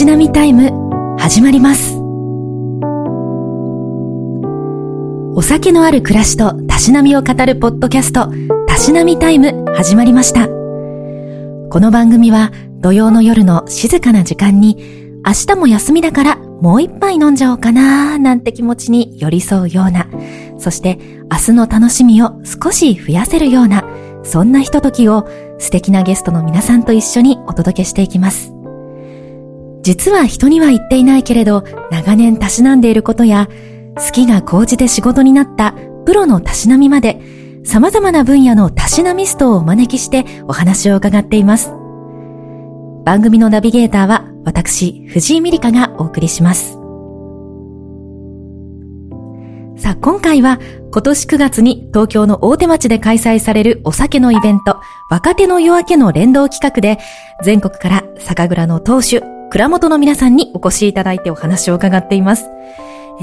しなみタイム始まります。お酒のある暮らしとたしなみを語るポッドキャストたしなみタイム始まりました。この番組は土曜の夜の静かな時間に明日も休みだからもう一杯飲んじゃおうかなーなんて気持ちに寄り添うようなそして明日の楽しみを少し増やせるようなそんなひとときを素敵なゲストの皆さんと一緒にお届けしていきます。実は人には言っていないけれど、長年たしなんでいることや、好きが高じて仕事になったプロのたしなみまで、様々な分野のたしなミストをお招きしてお話を伺っています。番組のナビゲーターは私、藤井美里香がお送りします。さあ、今回は今年9月に東京の大手町で開催されるお酒のイベント、若手の夜明けの連動企画で、全国から酒蔵の当主、蔵元の皆さんにお越しいただいてお話を伺っています。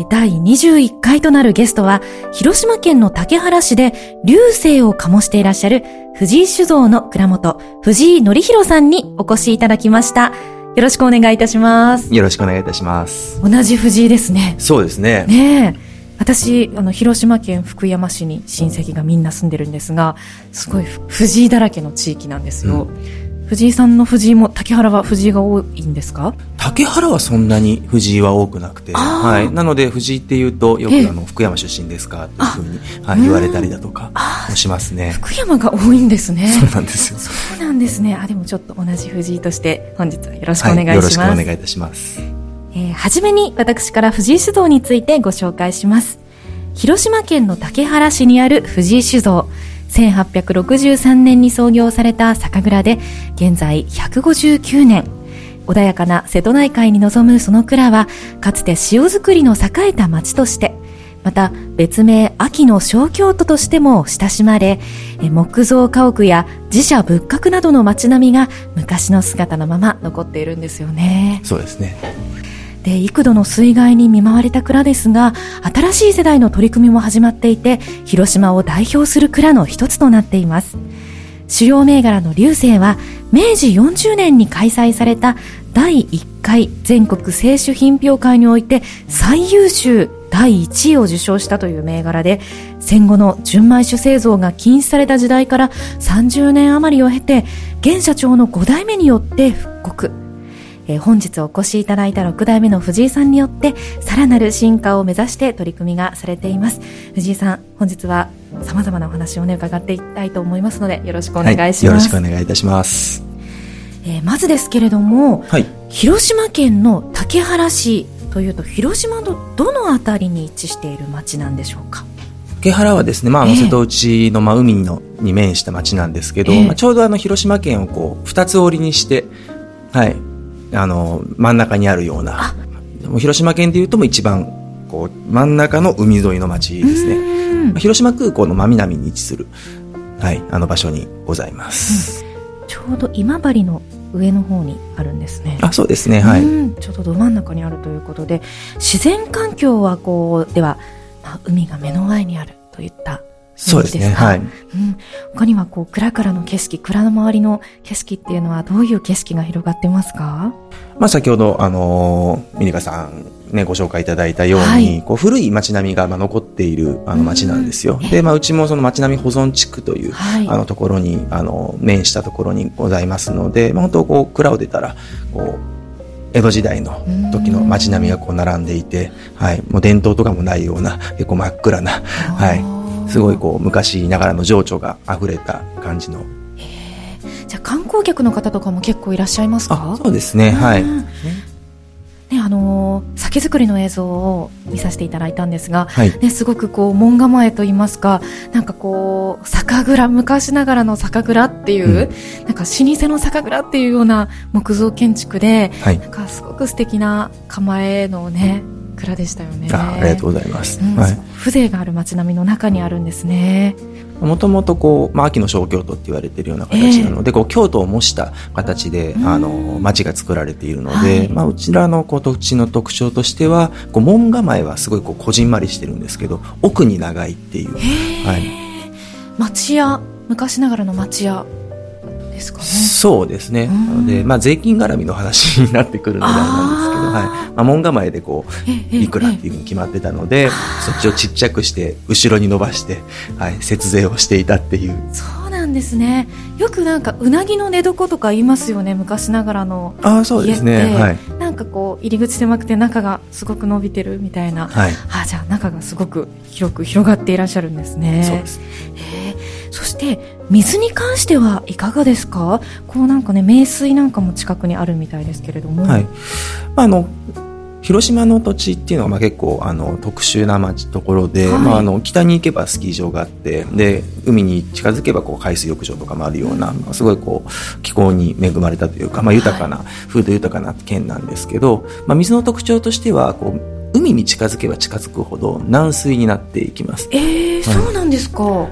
第21回となるゲストは、広島県の竹原市で流星を醸していらっしゃる藤井酒造の蔵元、藤井則弘さんにお越しいただきました。よろしくお願いいたします。よろしくお願いいたします。同じ藤井ですね。そうですね。ねえ。私あの広島県福山市に親戚がみんな住んでるんですがすごい藤井だらけの地域なんですよ、うん、藤井さんの藤井も竹原は藤井が多いんですか？竹原はそんなに藤井は多くなくて、はい、なので藤井っていうとよくあの福山出身ですかというふうに、はい、言われたりだとかもしますね。福山が多いんですね。そうなんですよ。そうなんですね。あでもちょっと同じ藤井として本日はよろしくお願いします、はい、よろしくお願いいたします。えー、はじめに私から藤井酒造についてご紹介します。広島県の竹原市にある藤井酒造。1863年に創業された酒蔵で、現在159年。穏やかな瀬戸内海に臨むその蔵は、かつて塩作りの栄えた町として、また別名秋の小京都としても親しまれ、木造家屋や自社仏閣などの街並みが昔の姿のまま残っているんですよね。そうですね。で幾度の水害に見舞われた蔵ですが新しい世代の取り組みも始まっていて広島を代表する蔵の一つとなっています。主要銘柄の流星は明治40年に開催された第1回全国清酒品評会において最優秀第1位を受賞したという銘柄で戦後の純米酒製造が禁止された時代から30年余りを経て現社長の5代目によって復刻。えー、本日お越しいただいた6代目の藤井さんによってさらなる進化を目指して取り組みがされています。藤井さん本日はさまざまなお話をね伺っていきたいと思いますのでよろしくお願いします、はい、よろしくお願いいたします。えー、まずですけれども、はい、広島県の竹原市というと広島のどのあたりに位置している町なんでしょうか？竹原はですね、まあ、瀬戸内の、まあ、海のに面した町なんですけど、えー、まあ、ちょうどあの広島県をこう二つ折りにして、はい、あの真ん中にあるような広島県でいうとも一番こう真ん中の海沿いの町ですね。広島空港の真南に位置する、はい、あの場所にございます、うん、ちょうど今治の上の方にあるんですね。あそうですねはい。ちょうどど真ん中にあるということで自然環境はこうでは、まあ、海が目の前にあるといったそうですね。はい。うん。他にはこう、蔵からの景色、蔵の周りの景色っていうのはどういう景色が広がってますか？まあ先ほど、あのー、ミニカさんね、ご紹介いただいたように、はい、こう古い街並みがまあ残っているあの街なんですよ。で、まあうちもその街並み保存地区という、はい、あのところに、あの、面したところにございますので、まあ本当こう、蔵を出たら、こう、江戸時代の時の街並みがこう並んでいて、はい、もう伝統とかもないような、結構真っ暗な、はい、すごいこう昔ながらの情緒が溢れた感じの。じゃあ観光客の方とかも結構いらっしゃいますか？そうですね。はい、ね、あのー、酒造りの映像を見させていただいたんですが、はい、ね、すごくこう門構えといいますかなんかこう酒蔵昔ながらの酒蔵っていう、うん、なんか老舗の酒蔵っていうような木造建築で、はい、なんかすごく素敵な構えのね蔵でしたよね。あありがとうございます、うん、はい、風情がある街並みの中にあるんですね。もともとこう、まあ、秋の小京都って言われているような形なので、えー、こう京都を模した形で、あの町が作られているので、はい、まあ、うちらのこう土地の特徴としてはこう門構えはすごいこうこじんまりしてるんですけど奥に長いっていう、はい、町屋昔ながらの町屋ですかね。そうですね。なので、まあ、税金絡みの話になってくるのであれなんですけど、はい。まあ、門構えでこう、いくらっていうふうに決まってたので、そっちをちっちゃくして、後ろに伸ばして、はい、節税をしていたっていう。そうなんですね。よくなんか、うなぎの寝床とか言いますよね、昔ながらの。ああ、そうですね。はい。なんかこう、入り口狭くて中がすごく伸びてるみたいな。はい。あじゃあ中がすごく広く広がっていらっしゃるんですね。そうです。へそして水に関してはいかがですか？こうなんかね名水なんかも近くにあるみたいですけれども、はい。まあ、あの広島の土地っていうのはまあ結構あの特殊な町ところで、はい、まあ、あの北に行けばスキー場があってで海に近づけばこう海水浴場とかもあるような、まあ、すごいこう気候に恵まれたというか、まあ、豊かな、はい、風土豊かな県なんですけど、まあ、水の特徴としてはこう海に近づけば近づくほど軟水になっていきます。えー、そうなんですか。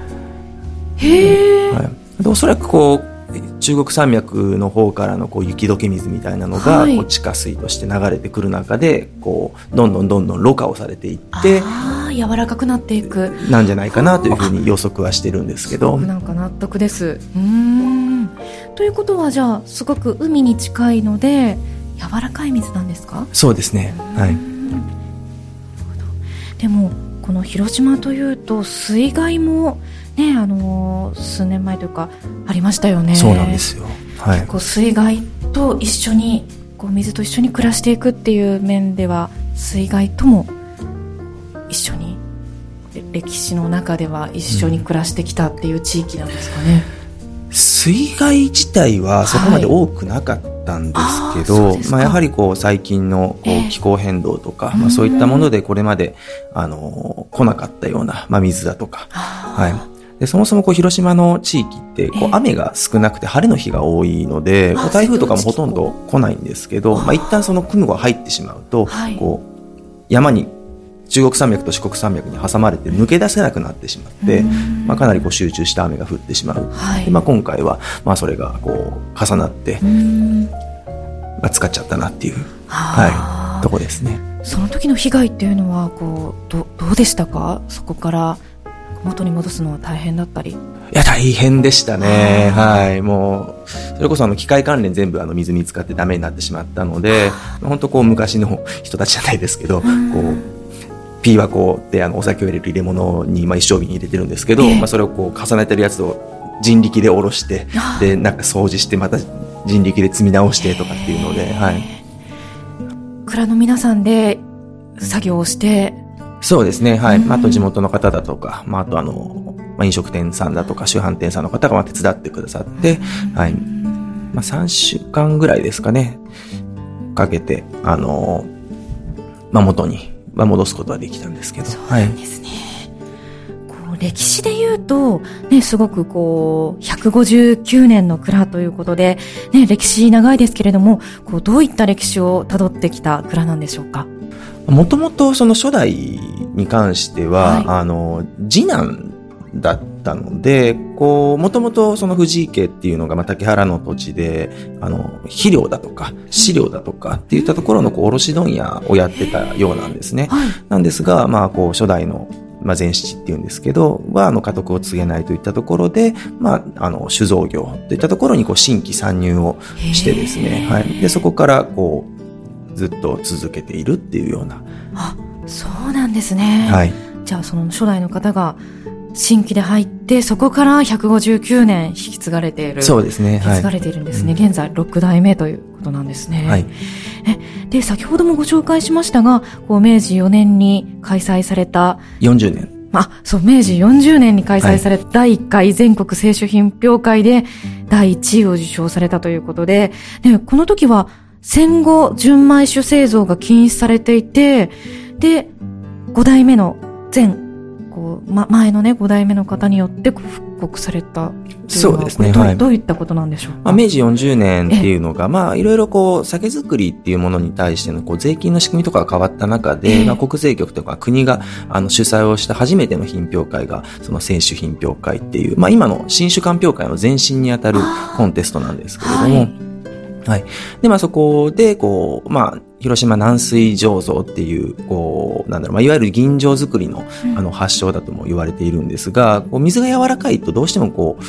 へえ、はい、でおそらくこう中国山脈の方からのこう雪解け水みたいなのが、こう地下水として流れてくる中でこうどんどんどんどんろ過をされていってあ柔らかくなっていく。なんじゃないかなというふうに予測はしてるんですけど。なんか納得です。うん。ということはじゃあすごく海に近いので柔らかい水なんですか？そうですね。はい。でもこの広島というと水害もねあの数年前というかありましたよね。そうなんですよ、はい、結構水害と一緒にこう水と一緒に暮らしていくっていう面では水害とも一緒に歴史の中では一緒に暮らしてきたっていう地域なんですかね、うん、水害自体はそこまで多くなかったんですけど、はい、まあ、やはりこう最近のこう気候変動とか、えー、まあ、そういったものでこれまであの来なかったような、まあ、水だとか、はい、で、そもそもこう広島の地域ってこう雨が少なくて晴れの日が多いので、こう台風とかもほとんど来ないんですけど、まあ一旦その雲が入ってしまうと、こう山に中国山脈と四国山脈に挟まれて抜け出せなくなってしまって、まあ、かなりこう集中した雨が降ってしまう、はい、でまあ、今回はまあそれがこう重なって、まあ、使っちゃったなっていう、はい、とこですね。その時の被害っていうのはこうどどうでしたか？そこから元に戻すのは大変だったり。いや大変でしたね。はい。もうそれこそあの機械関連全部あの水に使ってダメになってしまったので本当こう昔の人たちじゃないですけどこうピーはこうであのお酒を入れる入れ物に、まあ、一升瓶に入れてるんですけど、えー、まあ、それをこう重ねてるやつを人力で下ろしてでなんか掃除してまた人力で積み直してとかっていうので、はい、蔵の皆さんで作業をしてそうですね。はい。あと地元の方だとか、まあ、あとあの、まあ、飲食店さんだとか、主販店さんの方が手伝ってくださって、はい。まあ、3週間ぐらいですかね。かけて、あの、まあ、元に、まあ、戻すことはできたんですけど。そうですね。はい、歴史で言うと、ね、すごくこう、159年の蔵ということで、ね、歴史長いですけれども、こう、どういった歴史をたどってきた蔵なんでしょうか？もともとその初代に関しては、はい、あの、次男だったので、こう、もともとその藤井家っていうのが、まあ、竹原の土地で、あの、肥料だとか、飼料だとかっていったところの、こう、卸問屋をやってたようなんですね。はい、なんですが、まあ、こう、初代のまあ、前七っていうんですけど、は、あの、家督を告げないといったところで、まあ、あの、酒造業といったところに、こう、新規参入をしてですね、はい。で、そこから、こう、ずっと続けているっていうような。あ、そうなんですね。はい。じゃあその初代の方が新規で入って、そこから159年引き継がれている。そうですね。引き継がれているんですね。はい、現在6代目ということなんですね。はい。え、で、先ほどもご紹介しましたが、こう明治4年に開催された。40年。あ、そう、明治40年に開催された第1回全国清酒品評会で第1位を受賞されたということで、ね、この時は戦後純米酒製造が禁止されていて、で、5代目の前、こう、ま、前のね、5代目の方によって復刻されたそうですね。はい。どういったことなんでしょうか、まあ、明治40年っていうのが、まあ、いろいろこう、酒造りっていうものに対しての、こう、税金の仕組みとかが変わった中で、まあ、国税局とか国が、あの、主催をした初めての品評会が、その選手品評会っていう、まあ、今の新酒鑑評会の前身にあたるコンテストなんですけれども、はいはい。で、まあそこで、こう、まあ、広島軟水醸造っていう、こう、なんだろう、まあ、いわゆる銀醸作りの、あの、発祥だとも言われているんですが、こう水が柔らかいとどうしてもこう、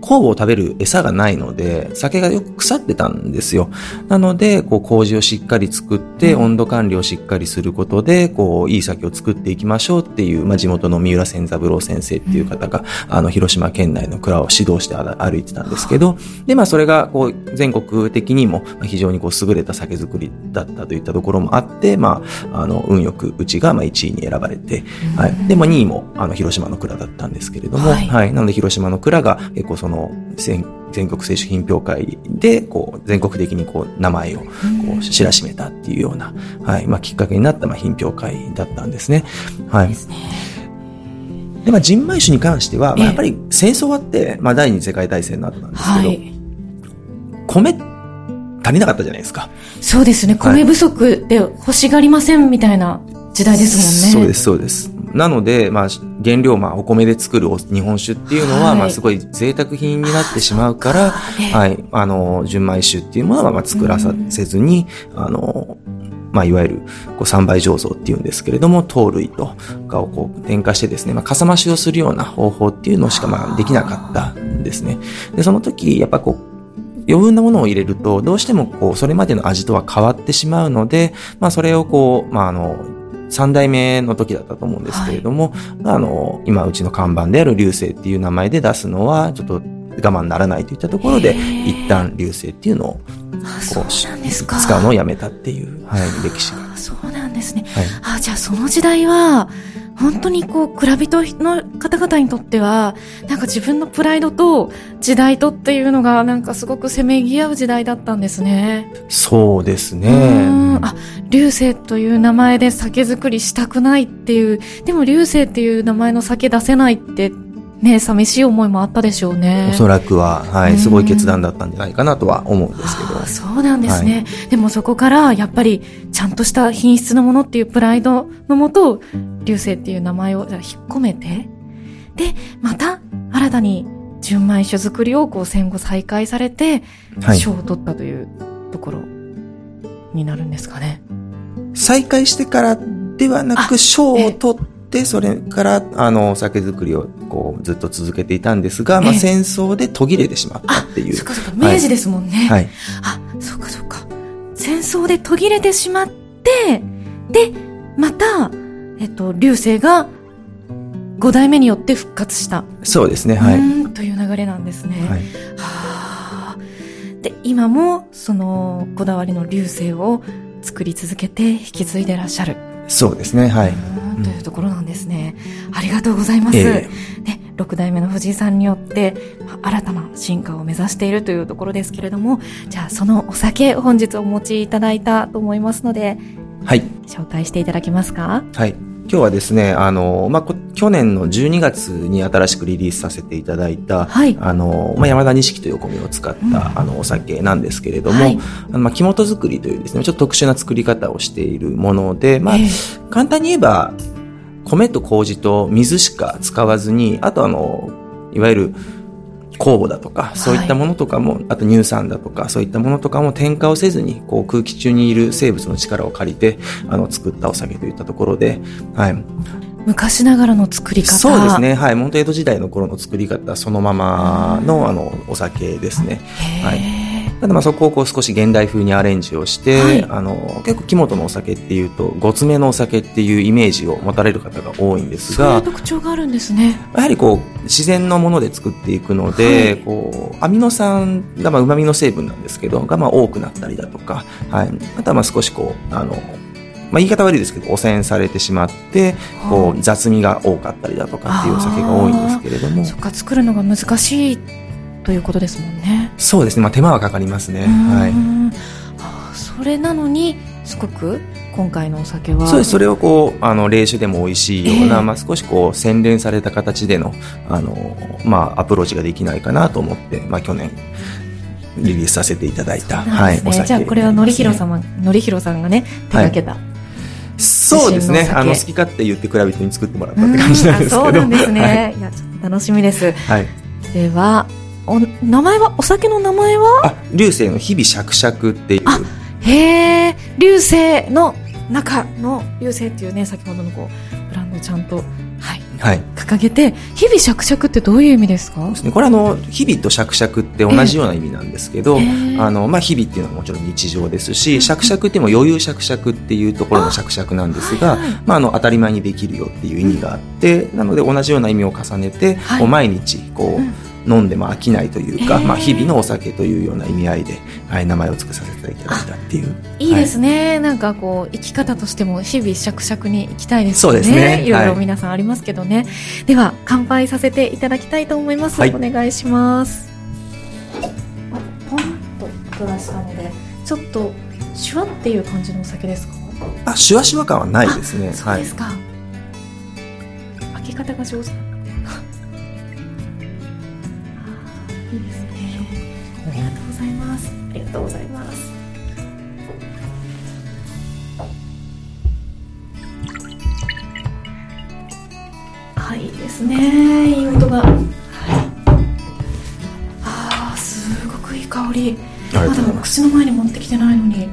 酵母を食べる餌がないので、酒がよく腐ってたんですよ。なので、こう、麹をしっかり作って、温度管理をしっかりすることで、こう、いい酒を作っていきましょうっていう、まあ、地元の三浦千三郎先生っていう方が、あの、広島県内の蔵を指導して歩いてたんですけど、で、まあ、それが、こう、全国的にも、非常にこう、優れた酒造りだったといったところもあって、まあ、あの、運よく、うちが、まあ、1位に選ばれて、はい。で、まあ、2位も、あの、広島の蔵だったんですけれども、はい、はい。なので、広島の蔵が、結構その、全国製酒品評会で、こう、全国的にこう、名前を、こう、知らしめたっていうような、はい、まあ、きっかけになった、まあ、品評会だったんですね。はい。で、まあ、人米酒に関しては、まあ、やっぱり戦争終わって、まあ、第二次世界大戦の後なんですけど、はい、米足りなかったじゃないですか。そうですね。米不足で欲しがりませんみたいな時代ですもんね。そうです、そうです。なので、まあ、原料、まあ、お米で作る日本酒っていうのは、はい、まあ、すごい贅沢品になってしまうから、はい、あの、純米酒っていうものは、まあ、作らさせずに、あの、まあ、いわゆる、こう、三倍醸造っていうんですけれども、糖類とかをこう、添加してですね、まあ、かさ増しをするような方法っていうのしか、まあ、できなかったんですね。で、その時、やっぱこう、余分なものを入れると、どうしてもこう、それまでの味とは変わってしまうので、まあ、それをこう、まあ、あの、三代目の時だったと思うんですけれども、はい、あの、今うちの看板である流星っていう名前で出すのは、ちょっと我慢ならないといったところで、一旦流星っていうのを、こう、使うのをやめたっていう、はい、歴史が。そうなんですね。はい、あ、じゃあその時代は、本当にこう、蔵人の方々にとっては、なんか自分のプライドと時代とっていうのが、なんかすごくせめぎ合う時代だったんですね。そうですね。あ、流星という名前で酒造りしたくないっていう、でも流星っていう名前の酒出せないってね、寂しい思いもあったでしょうね。おそらくは、はい、すごい決断だったんじゃないかなとは思うんですけど。そうなんですね、はい、でもそこから、やっぱり、ちゃんとした品質のものっていうプライドのもと、流星っていう名前を引っ込めて、で、また、新たに純米酒造りをこう戦後再開されて、賞を取ったというところになるんですかね。再開してからではなく、賞を取って、で、それから、あの、酒造りを、こう、ずっと続けていたんですが、まあ、戦争で途切れてしまったっていう。そっかそっか、明治ですもんね。はい。あ、そっかそっか。戦争で途切れてしまって、で、また、えっと、流星が、五代目によって復活した。そうですね、はい。という流れなんですね。はい。はあ。で、今も、その、こだわりの流星を作り続けて引き継いでらっしゃる。そうですね、はい。というところなんですね。うん、ありがとうございます。えー、ね、6代目の藤井さんによって、新たな進化を目指しているというところですけれども、じゃあそのお酒本日お持ちいただいたと思いますので、はい。紹介していただけますか？はい。今日はですね、あの、まあ、去年の12月に新しくリリースさせていただいた、はい、あの、まあ、山田錦というお米を使った、うん、あの、お酒なんですけれども、はい、あのまあ、木本作りというですね、ちょっと特殊な作り方をしているもので、まあ、え。ー、簡単に言えば、米と麹と水しか使わずに、あとあの、いわゆる、酵母だとか、そういったものとかも、はい、あと乳酸だとか、そういったものとかも添加をせずに、こう空気中にいる生物の力を借りて、あの、作ったお酒といったところで、はい。昔ながらの作り方そうですね。はい。本当江戸時代の頃の作り方そのままの、あの、お酒ですね。はい。ただまあそこをこう少し現代風にアレンジをして、はい、あの結構木本のお酒っていうとごつめのお酒っていうイメージを持たれる方が多いんですが特徴があるんですね。やはりこう自然のもので作っていくので、はい、こうアミノ酸がまあ旨味の成分なんですけどがまあ多くなったりだとか、はい、あとはまあ少しこうあのまあ、言い方悪いですけど汚染されてしまってこう雑味が多かったりだとかっていうお酒が多いんですけれども。そっか作るのが難しいということですもんね。そうですね。まあ手間はかかりますね。はい。あそれなのにすごく今回のお酒はそうですそれをこうあの冷酒でも美味しいような、えー、まあ、少しこう洗練された形でのあの、まあ、アプローチができないかなと思って、まあ、去年リリースさせていただいた、ね、はい、お酒、じゃあこれはのりひろ様のりひろさんがね手掛けた、はいそうですね。あの、好き勝手言って蔵人に作ってもらったって感じなんですけど。そうなんですね。はい、いや、ちょっと楽しみです。はい。では、お名前はお酒の名前は？あ流星の日々しゃくしゃくっていう。あへえ流星の中の流星っていうね先ほどのこうブランドちゃんとはい。掲げて、はい、日々しゃくしゃくってどういう意味ですか？ですね。これあの、日々としゃくしゃくって同じような意味なんですけど、えー、あの、まあ、日々っていうのはもちろん日常ですし、しゃくしゃくっても余裕しゃくしゃくっていうところのしゃくしゃくなんですが、はいはい、まあ、あの、当たり前にできるよっていう意味があって、なので同じような意味を重ねて、こう毎日、こう、うん飲んでも飽きないというか、まあ、日々のお酒というような意味合いで、はい、名前を付けさせていただいたっていう。いいですね、はい、なんかこう、生き方としても日々しゃくしゃくに行きたいですね。そうですね。いろいろ皆さんありますけどね。はい、では、乾杯させていただきたいと思います。はい、お願いします。ポンと出したので、ちょっと、シュワっていう感じのお酒ですか？あ、シュワシュワ感はないですね。そうですか。開け方が上手がとうございます。はいですね。いい音が。はい。ああすごくいい香り。まだ口の前に持ってきてないのに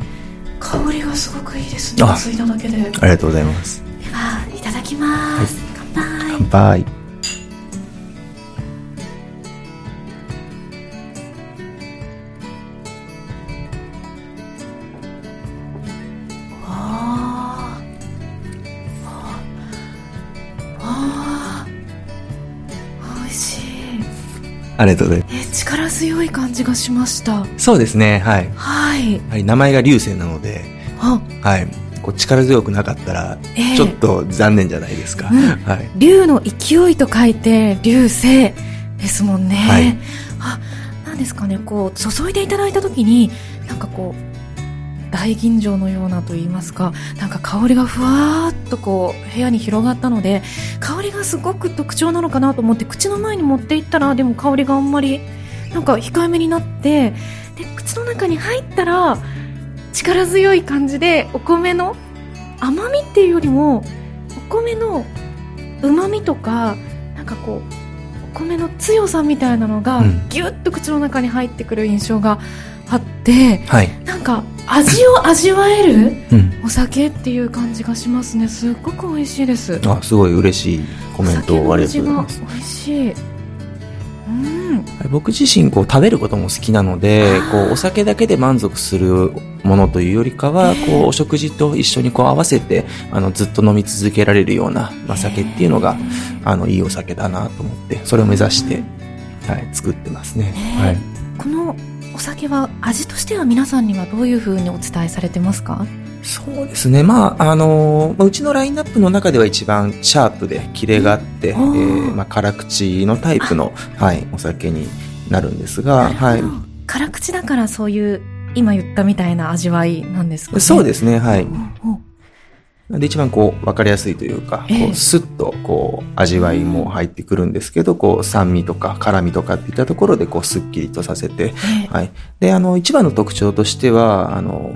香りがすごくいいですね。ついただけで。ありがとうございます。ではいただきます、はい、乾杯。乾杯ありがとうございます。力強い感じがしました。そうですね、はい。はい。はい、名前が流星なので、はい。こう力強くなかったら、ちょっと残念じゃないですか。えーうん、はい。竜の勢いと書いて、流星ですもんね。はい。あ、なんですかね、こう、注いでいただいたときに、なんかこう、大吟醸のようなと言いますかなんか香りがふわーっとこう部屋に広がったので香りがすごく特徴なのかなと思って口の前に持っていったらでも香りがあんまりなんか控えめになってで口の中に入ったら力強い感じでお米の甘みっていうよりもお米のうまみとかなんかこうお米の強さみたいなのがぎゅっと口の中に入ってくる印象があって、はい、なんか味を味わえるお酒っていう感じがしますね。すっごく美味しいです。あすごい嬉しいコメントをありがとうございます。美味しい。うん。僕自身こう食べることも好きなのでこうお酒だけで満足するものというよりかは、こうお食事と一緒にこう合わせてあのずっと飲み続けられるような、まあ、酒っていうのがあのいいお酒だなと思ってそれを目指して、はい、作ってますね。はい、このお酒は味としては皆さんにはどういうふうにお伝えされてますか？そうですね。まあ、あのうちのラインナップの中では一番シャープでキレがあって、えー、まあ、辛口のタイプの、はい、お酒になるんですが、はい。辛口だからそういう、今言ったみたいな味わいなんですかね？そうですね、はい。で、一番こう、わかりやすいというか、こう、スッと、こう、味わいも入ってくるんですけど、こう、酸味とか辛味とかっていったところで、こう、スッキリとさせて、はい。で、あの、一番の特徴としては、あの、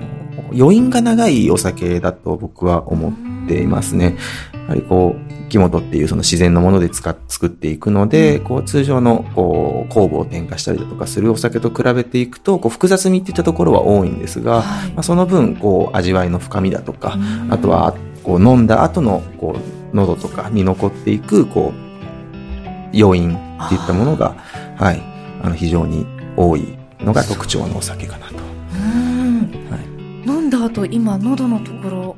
余韻が長いお酒だと僕は思っていますね。やはりこう、木本っていうその自然のもので使っ作っていくので、こう通常のこう酵母を添加したりだとかするお酒と比べていくと、こう複雑味っていったところは多いんですが、はい、まあ、その分こう味わいの深みだとか、あとはこう飲んだ後のこう喉とかに残っていくこう余韻っていったものが、はい、あの非常に多いのが特徴のお酒かなと。はい、飲んだ後今喉のところ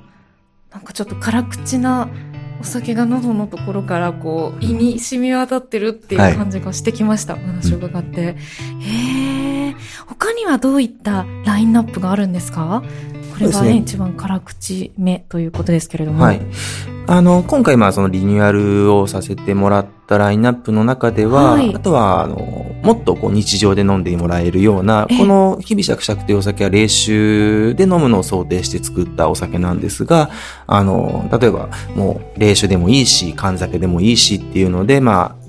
なんかちょっと辛口なお酒が喉のところからこう胃に染み渡ってるっていう感じがしてきました、はい、話を伺って、うん、へえ他にはどういったラインナップがあるんですか？これがね、ね一番辛口目ということですけれども。はい。あの、今回まあそのリニューアルをさせてもらったラインナップの中では、はい、あとは、あの、もっとこう日常で飲んでもらえるような、この日々しゃくしゃくというお酒は冷酒で飲むのを想定して作ったお酒なんですが、あの、例えばもう冷酒でもいいし、缶酒でもいいしっていうので、まあ、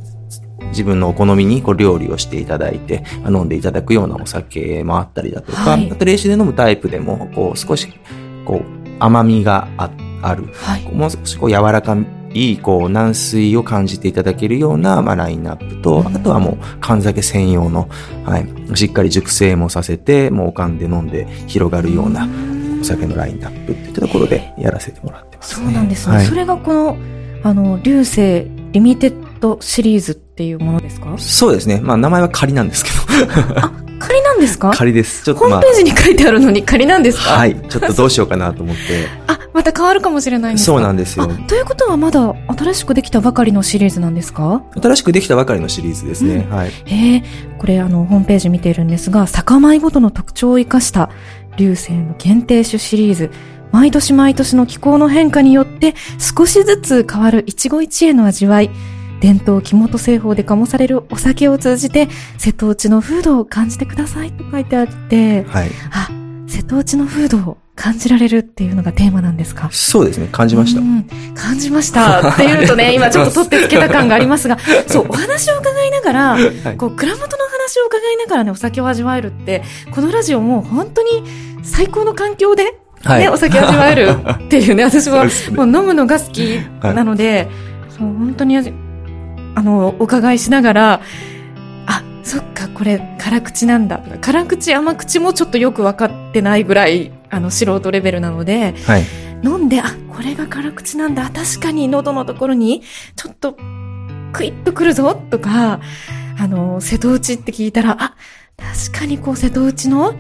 自分のお好みにこう料理をしていただいて、飲んでいただくようなお酒もあったりだとか、はい、あと冷酒で飲むタイプでも、こう少し、こう、甘みがあある、はい、もう少しこう柔らかい、こう、軟水を感じていただけるような、まあ、ラインナップと、あとはもう、缶酒専用の、はい、しっかり熟成もさせて、もう、おかんで飲んで広がるような、お酒のラインナップっていったところでやらせてもらってます、ね、そうなんですね。はい、それがこの、あの、流星リミテッドシリーズっていうものですか？そうですね。まあ名前は仮なんですけど。あ、仮なんですか？仮です。ちょっと、まあ、ホームページに書いてあるのに仮なんですか？はい。ちょっとどうしようかなと思って。あ、また変わるかもしれないんですか？そうなんですよ。ということはまだ新しくできたばかりのシリーズなんですか？新しくできたばかりのシリーズですね。うん、はい。へえ、これあの、ホームページ見ているんですが、酒米ごとの特徴を生かした流星の限定種シリーズ。毎年毎年の気候の変化によって少しずつ変わる一期一会の味わい。伝統木本製法で醸されるお酒を通じて瀬戸内の風土を感じてくださいと書いてあって、はい、あ、瀬戸内の風土を感じられるっていうのがテーマなんですか？そうですね、感じました。感じました。っていうとね、今ちょっと取ってつけた感がありますが、そう、お話を伺いながら、はい、こう、蔵元の話を伺いながらね、お酒を味わえるって、このラジオも本当に最高の環境で、はい、ね、お酒を味わえるっていうね、私はもう飲むのが好きなので、そう、本当にあの、お伺いしながら、あ、そっか、これ、辛口なんだ。辛口、甘口もちょっとよく分かってないぐらい、あの、素人レベルなので、はい、飲んで、あ、これが辛口なんだ。確かに喉のところに、ちょっと、クイッとくるぞ、とか、あの、瀬戸内って聞いたら、あ、確かにこう、瀬戸内の、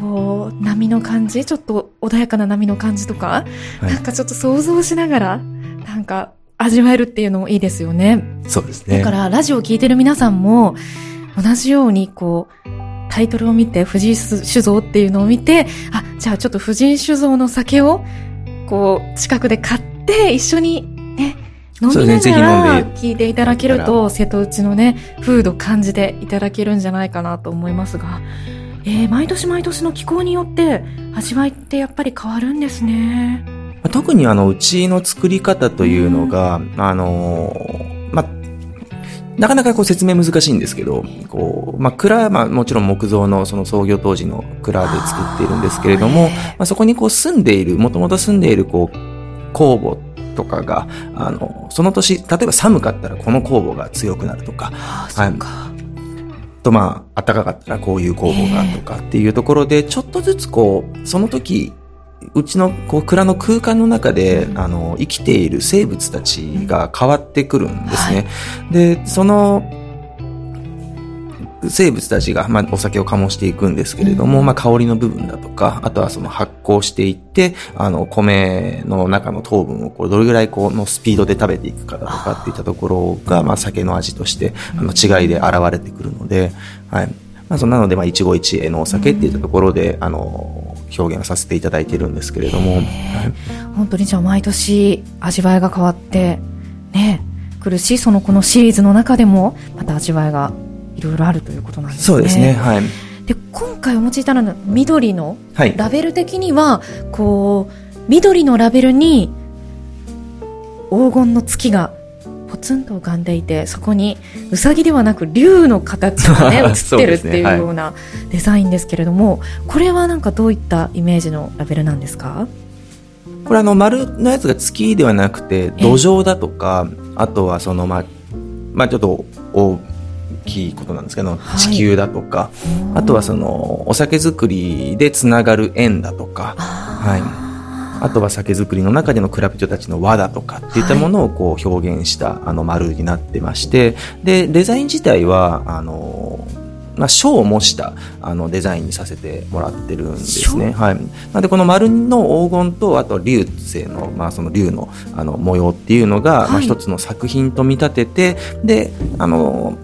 こう、波の感じ、ちょっと穏やかな波の感じとか、はい、なんかちょっと想像しながら、なんか、味わえるっていうのもいいですよね。そうですね。だからラジオを聞いてる皆さんも同じようにこうタイトルを見て藤井酒造っていうのを見て、あ、じゃあちょっと藤井酒造の酒をこう近くで買って一緒にね、飲みながら聞いていただけると、瀬戸内のね、風土感じていただけるんじゃないかなと思いますが、えー、毎年毎年の気候によって味わいってやっぱり変わるんですね。特にあの、うちの作り方というのが、あの、まなかなかこう説明難しいんですけど、こう、まあ、蔵、まあ、もちろん木造のその創業当時の蔵で作っているんですけれども、まあ、そこにこう住んでいる、もともと住んでいるこう、酵母とかが、あの、その年、例えば寒かったらこの酵母が強くなるとか、はい。とまあ、暖かかったらこういう酵母がとかっていうところで、ちょっとずつこう、その時うちのこう蔵の空間の中で、あの、生きている生物たちが変わってくるんですね。はい、で、その、生物たちが、まあ、お酒を醸していくんですけれども、うん、まあ、香りの部分だとか、あとはその発酵していって、あの、米の中の糖分をこう、どれぐらいこう、のスピードで食べていくかだとかっていったところが、まあ、酒の味として、あの、違いで現れてくるので、はい。まあ、そなので、まあ、一期一会のお酒っていったところで、あの、表現させていただいているんですけれども、はい、本当にじゃあ毎年味わいが変わってねくるしそのこのシリーズの中でもまた味わいがいろいろあるということなんですね。そうですねはい。で今回お持ちいたのは緑のラベル的には、はい、こう緑のラベルに黄金の月がポツンと浮かんでいてそこにうさぎではなく竜の形がね 映ってるっていうようなデザインですけれども、ねはい、これはなんかどういったイメージのラベルなんですか？これあの丸のやつが月ではなくて土壌だとかあとはそのまあまあちょっと大きいことなんですけど、地球だとか、あとはそのお酒造りでつながる縁だとか、はい。あとは酒造りの中での蔵人たちの和だとかっていったものをこう表現した、あの丸になってまして、で、デザイン自体は、あの、まあ、章を模したあのデザインにさせてもらってるんですね。はい。なので、この丸の黄金と、あと竜星の、まあ、その竜のあの模様っていうのが、はい、まあ、一つの作品と見立てて、で、あの、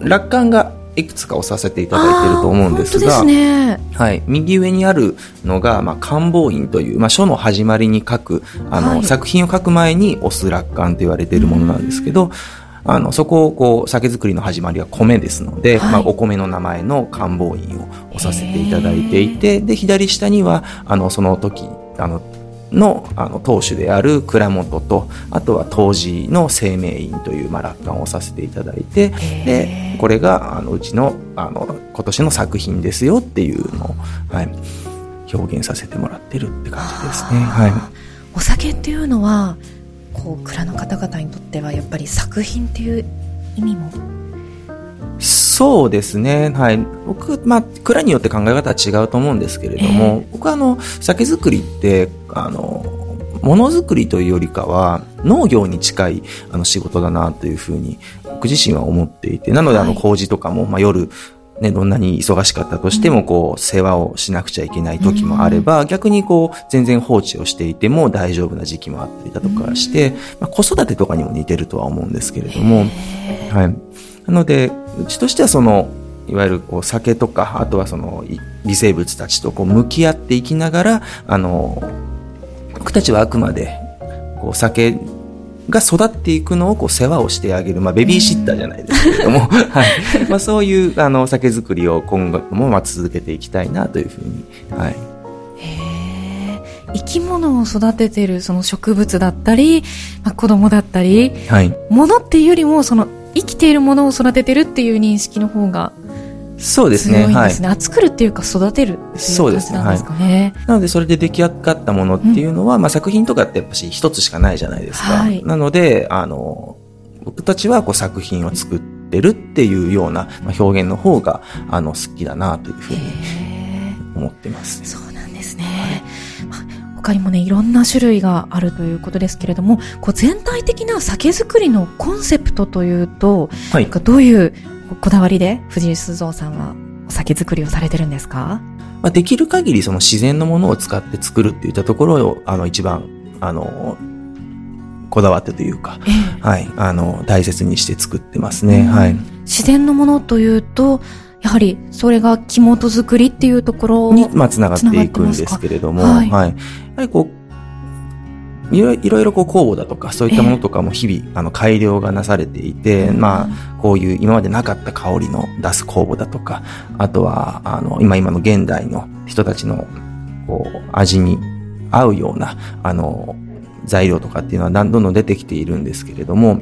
楽観がいくつか押させていただいていると思うんですが、ね、はい、右上にあるのが、まあ、官房院という、まあ、書の始まりに書く、あの、はい、作品を書く前に押す楽観と言われているものなんですけど、あの、そこをこう、酒造りの始まりは米ですので、はい、まあ、お米の名前の官房院を押させていただいていて、で、左下には、あの、その時、あの、のあの当主である蔵元とあとは当時の生命院という、まあ、楽観をさせていただいてでこれがあのうちのあの今年の作品ですよっていうのを、はい、表現させてもらってるって感じですね。はい、お酒っていうのはこう蔵の方々にとってはやっぱり作品っていう意味もそうですね。はい。僕、まあ、蔵によって考え方は違うと思うんですけれども、えー、僕はあの、酒造りって、あの、ものづくりというよりかは、農業に近い、あの、仕事だなというふうに、僕自身は思っていて、なので、あの、工事とかも、まあ、夜、ね、どんなに忙しかったとしても、こう、世話をしなくちゃいけない時もあれば、逆にこう、全然放置をしていても大丈夫な時期もあったりだとかして、まあ、子育てとかにも似てるとは思うんですけれども、はい。なので、うちとしてはその、いわゆるこう酒とか、あとはその微生物たちとこう向き合っていきながら、あの、僕たちはあくまで、こう酒が育っていくのをこう世話をしてあげる、まあ、ベビーシッターじゃないですけれども、はい。まあ、そういうあの酒造りを今後もまあ続けていきたいなというふうに、はい、生き物を育ててるその植物だったり、まあ、子供だったり、はい、ものっていうよりもその生きているものを育ててるっていう認識の方がそうですね。はい。作るっていうか育てるっていう感じなんですかね。はい、なのでそれで出来上がったものっていうのは、うん、まあ作品とかってやっぱし一つしかないじゃないですか。はい、なので、あの、僕たちはこう作品を作ってるっていうような表現の方が、あの、好きだなというふうに思ってます、ね、そうなんですね。他にもね、いろんな種類があるということですけれども、こう全体的な酒造りのコンセプトというと、はい、どういうこだわりで藤井鈴造さんはお酒作りをされてるんですか？まあ、できる限りその自然のものを使って作るっていったところを、あの、一番、あの、こだわってというか、えー、はい、あの、大切にして作ってますね。はい。自然のものというと、やはりそれが木本作りっていうところに、まあ、つながっていくんですけれども、はい、はい。やはりこう、いろいろこう酵母だとかそういったものとかも日々、あの改良がなされていて、まあこういう今までなかった香りの出す酵母だとか、あとはあの今今の現代の人たちのこう味に合うようなあの材料とかっていうのはどんどん出てきているんですけれども、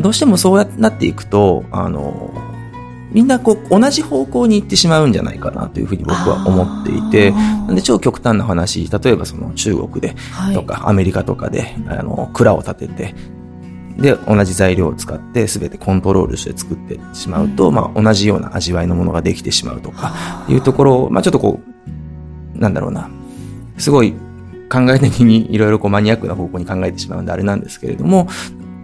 どうしてもそうなっていくと、あの、みんなこう同じ方向に行ってしまうんじゃないかなというふうに僕は思っていて、なんで超極端な話、例えばその中国でとかアメリカとかで、あの、蔵を建てて、で、同じ材料を使って全てコントロールして作ってしまうと、まあ同じような味わいのものができてしまうとか、いうところを、まあちょっとこう、なんだろうな、すごい考え的にいろいろこうマニアックな方向に考えてしまうんであれなんですけれども、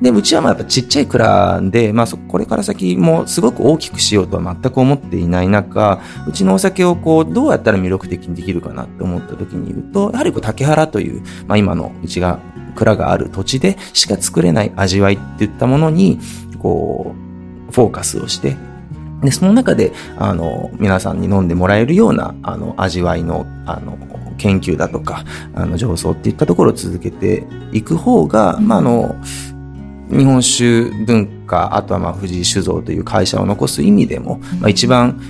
で、うちはまあやっぱちっちゃい蔵で、まあこれから先もすごく大きくしようとは全く思っていない中、うちのお酒をこう、どうやったら魅力的にできるかなって思った時に言うと、やはりこう竹原という、まあ今のうちが蔵がある土地でしか作れない味わいっていったものに、こう、フォーカスをして、で、その中で、あの、皆さんに飲んでもらえるような、あの、味わいの、あの、研究だとか、あの、上層っていったところを続けていく方が、まあ、あの、日本酒文化、あとはまあ藤井酒造という会社を残す意味でも、まあ、一番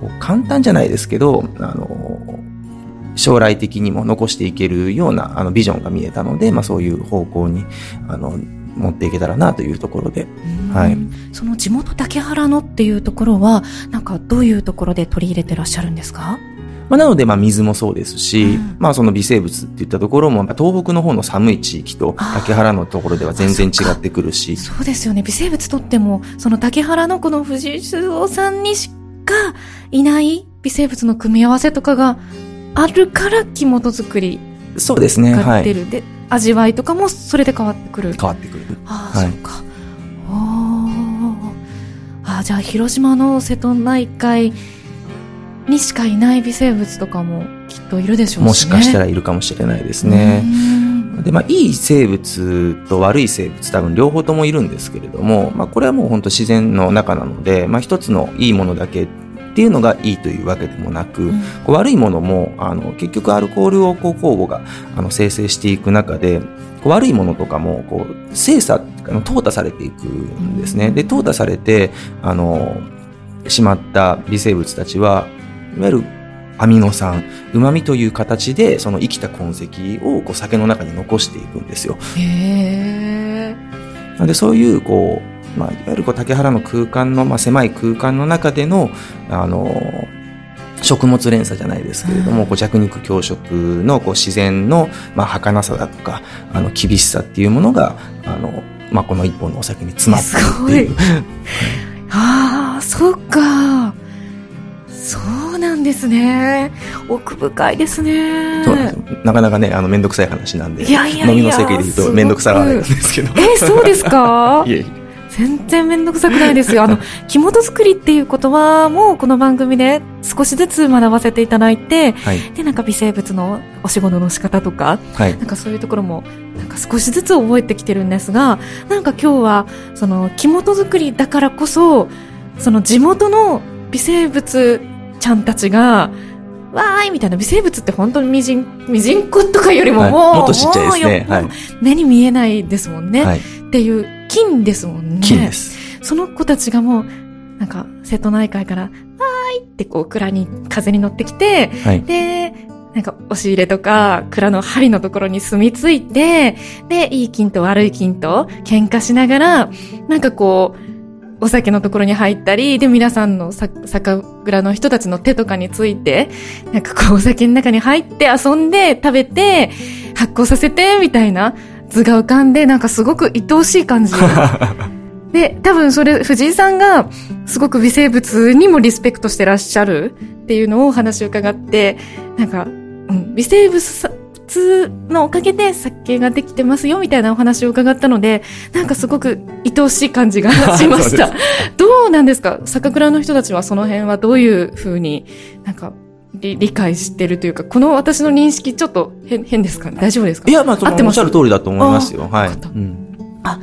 こう簡単じゃないですけど、あの、将来的にも残していけるようなあのビジョンが見えたので、まあそういう方向に、あの、持っていけたらなというところで、はい。その地元竹原のっていうところは、なんかどういうところで取り入れてらっしゃるんですか？まあ、なので、まあ、水もそうですし、うん、まあ、その微生物っていったところも、東北の方の寒い地域と竹原のところでは全然違ってくるし。そうですよね。微生物とっても、その竹原のこの藤井酒造さんにしかいない微生物の組み合わせとかがあるから木本作りそうですね。はい。で、味わいとかもそれで変わってくる。変わってくる。ああ、はい、そうか。ああ、じゃあ広島の瀬戸内海にしかいない微生物とかもきっといるでしょうし、ね、もしかしたらいるかもしれないですね。で、まあ、いい生物と悪い生物多分両方ともいるんですけれども、まあ、これはもう本当自然の中なので、まあ、一つのいいものだけっていうのがいいというわけでもなく、うん、こう悪いものも、あの、結局アルコールをこう酵母があの生成していく中で、悪いものとかも、こう、精査、あの、淘汰されていくんですね。で、淘汰されて、あの、しまった微生物たちは、いわゆるアミノ酸、旨味という形で、その生きた痕跡をこう酒の中に残していくんですよ。へー。で、そういう、こう、まあ、いわゆるこう竹原の空間の、まあ、狭い空間の中での、あの、食物連鎖じゃないですけれども、こう弱肉強食のこう自然の、まあ、儚さだとか、あの、厳しさっていうものが、あの、まあ、この一本のお酒に詰まってるっていう。ああ、そっか。そうなんですね。奥深いですね。そうなんですなかなかね、あの、めんどくさい話なんで、いやいやいや飲みの席で言うとめんどくさがないんですけど。えそうですか？いえいえ。全然めんどくさくないですよ。あの、着物作りっていう言葉もこの番組で少しずつ学ばせていただいて、はい、で、なんか微生物のお仕事の仕方とか、はい、なんかそういうところも、なんか少しずつ覚えてきてるんですが、なんか今日は、その、着物作りだからこそ、その地元の微生物ちゃんたちが、わーいみたいな微生物って本当にみじん、みじんことかよりももう、はい、もっとちっちゃいですね。はい、目に見えないですもんね。はい、っていう金ですもんね。金です。その子たちがもう、なんか、瀬戸内海から、わーいってこう、蔵に、風に乗ってきて、はい、で、なんか、押し入れとか、蔵の針のところに住み着いて、で、いい金と悪い金と喧嘩しながら、なんかこう、お酒のところに入ったり、で、皆さんの酒蔵の人たちの手とかについて、なんかこう、お酒の中に入って遊んで、食べて、発酵させて、みたいな図が浮かんで、なんかすごく愛おしい感じ。で、多分それ、藤井さんが、すごく微生物にもリスペクトしてらっしゃるっていうのをお話を伺って、なんか、うん、微生物通のおかげで酒ができてますよみたいなお話を伺ったので、なんかすごく愛おしい感じがしました。どうなんですか？酒蔵の人たちはその辺はどういうふうに、なんか、理理解してるというか、この私の認識ちょっと変変ですかね？大丈夫ですか？いや、まあ、そのおっしゃる通りだと思いますよ。はい。うん、あ、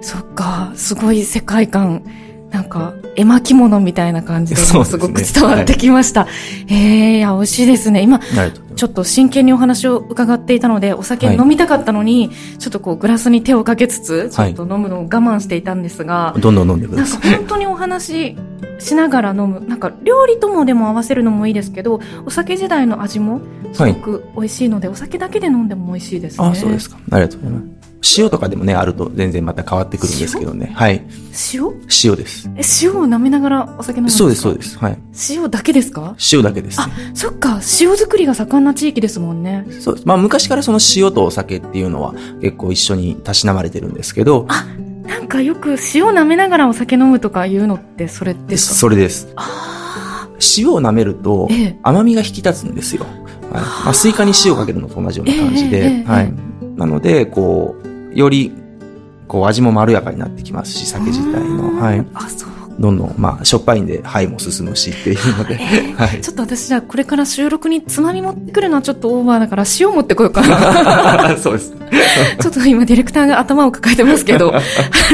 そっか、すごい世界観。なんか、絵巻物みたいな感じですごく伝わってきました。ねはい、ええー、いや、美味しいですね。今、ちょっと真剣にお話を伺っていたので、お酒飲みたかったのに、はい、ちょっとこう、グラスに手をかけつつ、ちょっと飲むのを我慢していたんですが、はい、どんどん飲んでください。なんか本当にお話しながら飲む。なんか、料理ともでも合わせるのもいいですけど、お酒時代の味もすごく美味しいので、お酒だけで飲んでも美味しいですね。あ、そうですか。ありがとうございます。塩とかでもね、あると全然また変わってくるんですけどね。はい。塩？塩です。え、塩を舐めながらお酒飲むんですか？そうです、そうです。はい。塩だけですか？塩だけです、ね、あ、そっか。塩作りが盛んな地域ですもんね。そうです。まあ昔からその塩とお酒っていうのは結構一緒にたしなまれてるんですけど。あ、なんかよく塩舐めながらお酒飲むとかいうのってそれですか？それです。あ塩を舐めると甘みが引き立つんですよ。はい、まあ、スイカに塩かけるのと同じような感じで。はい。なので、こう、よりこう味もまろやかになってきますし、酒自体の。はい。あ、そう。どんどん、まあ、しょっぱいんで、杯も進むしっていうので、はい。ちょっと私じゃあ、これから収録につまみ持ってくるのはちょっとオーバーだから、塩持ってこようかな。そうです。ちょっと今、ディレクターが頭を抱えてますけど、は